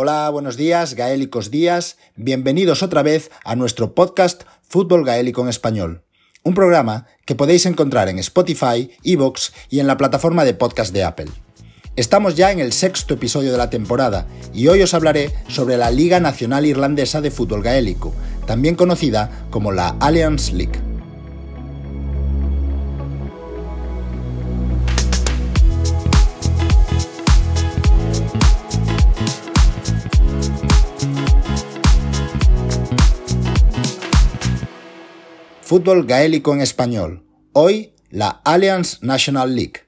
Hola, buenos días, gaélicos días. Bienvenidos otra vez a nuestro podcast Fútbol Gaélico en Español. Un programa que podéis encontrar en Spotify, Evox y en la plataforma de podcast de Apple. Estamos ya en el sexto episodio de la temporada y hoy os hablaré sobre la Liga Nacional Irlandesa de Fútbol Gaélico, también conocida como la Alliance League. Fútbol gaélico en español. Hoy, la Alliance National League.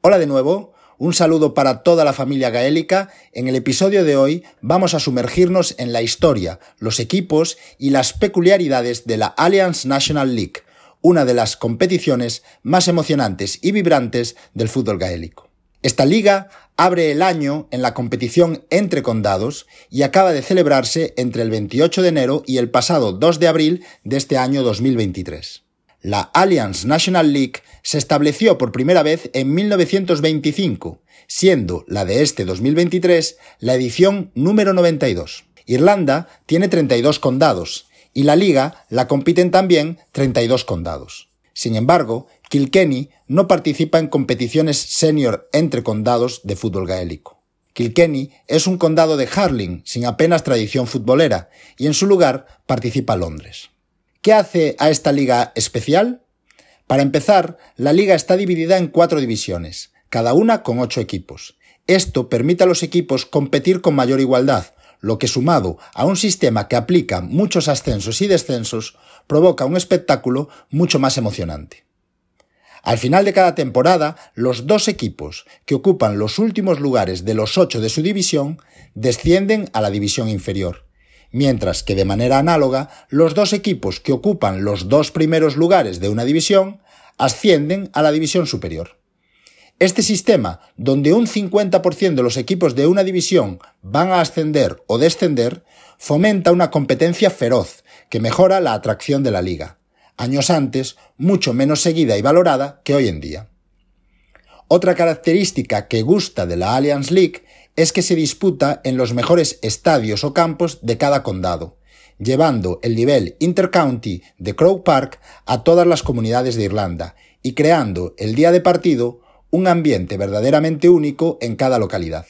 Hola de nuevo, un saludo para toda la familia gaélica. En el episodio de hoy vamos a sumergirnos en la historia, los equipos y las peculiaridades de la Alliance National League, una de las competiciones más emocionantes y vibrantes del fútbol gaélico. Esta liga abre el año en la competición entre condados y acaba de celebrarse entre el 28 de enero y el pasado 2 de abril de este año 2023. La Alliance National League se estableció por primera vez en 1925, siendo la de este 2023 la edición número 92. Irlanda tiene 32 condados y la liga la compiten también 32 condados. Sin embargo, Kilkenny no participa en competiciones senior entre condados de fútbol gaélico. Kilkenny es un condado de Harling sin apenas tradición futbolera y en su lugar participa Londres. ¿Qué hace a esta liga especial? Para empezar, la liga está dividida en cuatro divisiones, cada una con ocho equipos. Esto permite a los equipos competir con mayor igualdad, lo que sumado a un sistema que aplica muchos ascensos y descensos, provoca un espectáculo mucho más emocionante. Al final de cada temporada, los dos equipos que ocupan los últimos lugares de los ocho de su división descienden a la división inferior, mientras que de manera análoga, los dos equipos que ocupan los dos primeros lugares de una división ascienden a la división superior. Este sistema, donde un 50% de los equipos de una división van a ascender o descender, fomenta una competencia feroz que mejora la atracción de la liga años antes mucho menos seguida y valorada que hoy en día. Otra característica que gusta de la Alliance League es que se disputa en los mejores estadios o campos de cada condado, llevando el nivel intercounty de Crow Park a todas las comunidades de Irlanda y creando el día de partido un ambiente verdaderamente único en cada localidad.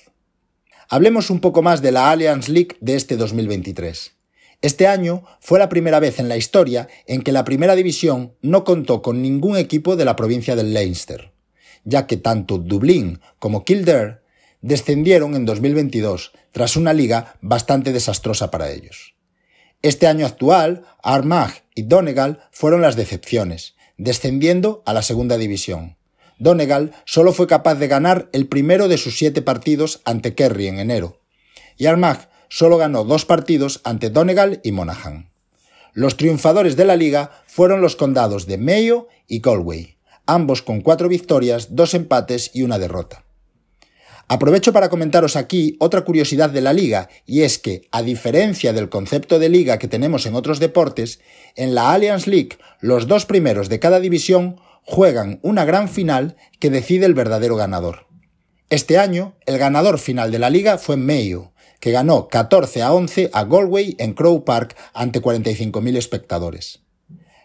Hablemos un poco más de la Alliance League de este 2023. Este año fue la primera vez en la historia en que la primera división no contó con ningún equipo de la provincia del Leinster, ya que tanto Dublín como Kildare descendieron en 2022 tras una liga bastante desastrosa para ellos. Este año actual, Armagh y Donegal fueron las decepciones, descendiendo a la segunda división. Donegal solo fue capaz de ganar el primero de sus siete partidos ante Kerry en enero, y Armagh solo ganó dos partidos ante Donegal y Monaghan. Los triunfadores de la liga fueron los condados de Mayo y Galway, ambos con cuatro victorias, dos empates y una derrota. Aprovecho para comentaros aquí otra curiosidad de la liga, y es que, a diferencia del concepto de liga que tenemos en otros deportes, en la Alliance League los dos primeros de cada división juegan una gran final que decide el verdadero ganador. Este año, el ganador final de la liga fue Mayo, que ganó 14 a 11 a Galway en Crow Park ante 45.000 espectadores.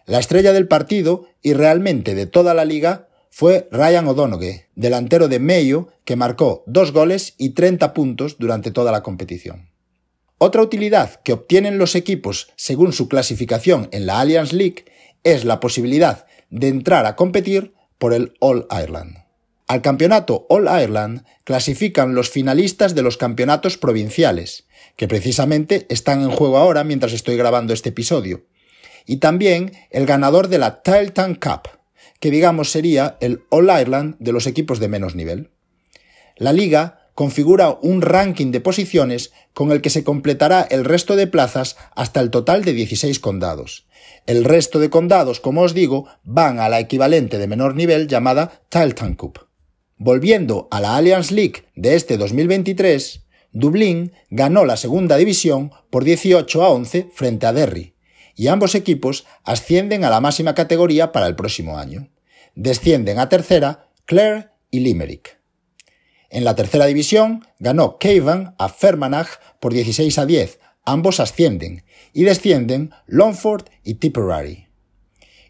La estrella del partido y realmente de toda la liga fue Ryan O'Donoghue, delantero de Mayo, que marcó dos goles y 30 puntos durante toda la competición. Otra utilidad que obtienen los equipos según su clasificación en la Alliance League es la posibilidad de entrar a competir por el All Ireland. Al campeonato All Ireland clasifican los finalistas de los campeonatos provinciales, que precisamente están en juego ahora mientras estoy grabando este episodio, y también el ganador de la Tilton Cup, que digamos sería el All Ireland de los equipos de menos nivel. La liga configura un ranking de posiciones con el que se completará el resto de plazas hasta el total de 16 condados. El resto de condados, como os digo, van a la equivalente de menor nivel llamada Tilton Cup. Volviendo a la Alliance League de este 2023, Dublín ganó la segunda división por 18 a 11 frente a Derry, y ambos equipos ascienden a la máxima categoría para el próximo año. Descienden a tercera Clare y Limerick. En la tercera división ganó Cavan a Fermanagh por 16 a 10, ambos ascienden, y descienden Longford y Tipperary.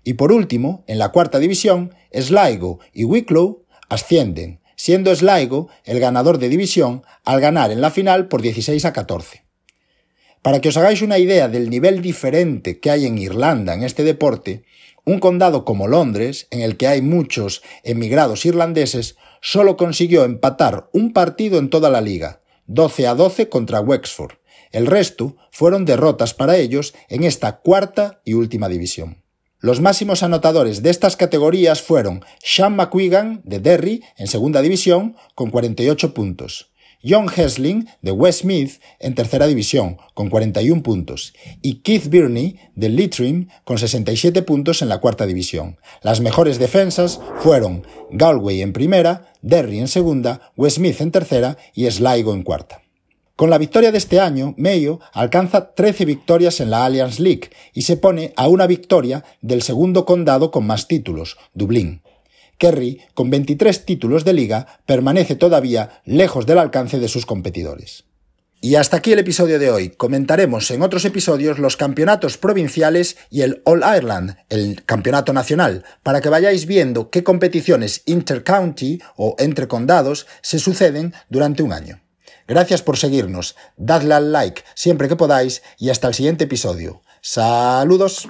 Y por último, en la cuarta división, Sligo y Wicklow ascienden, siendo Sligo el ganador de división al ganar en la final por 16 a 14. Para que os hagáis una idea del nivel diferente que hay en Irlanda en este deporte, un condado como Londres, en el que hay muchos emigrados irlandeses, solo consiguió empatar un partido en toda la liga, 12 a 12 contra Wexford. El resto fueron derrotas para ellos en esta cuarta y última división. Los máximos anotadores de estas categorías fueron Sean McQuigan de Derry en segunda división con 48 puntos, John Hesling de Westmeath en tercera división con 41 puntos y Keith Birney de Leitrim con 67 puntos en la cuarta división. Las mejores defensas fueron Galway en primera, Derry en segunda, Westmeath en tercera y Sligo en cuarta. Con la victoria de este año, Mayo alcanza 13 victorias en la Alliance League y se pone a una victoria del segundo condado con más títulos, Dublín. Kerry, con 23 títulos de liga, permanece todavía lejos del alcance de sus competidores. Y hasta aquí el episodio de hoy. Comentaremos en otros episodios los campeonatos provinciales y el All Ireland, el campeonato nacional, para que vayáis viendo qué competiciones intercounty o entre condados se suceden durante un año. Gracias por seguirnos, dadle al like siempre que podáis y hasta el siguiente episodio. Saludos.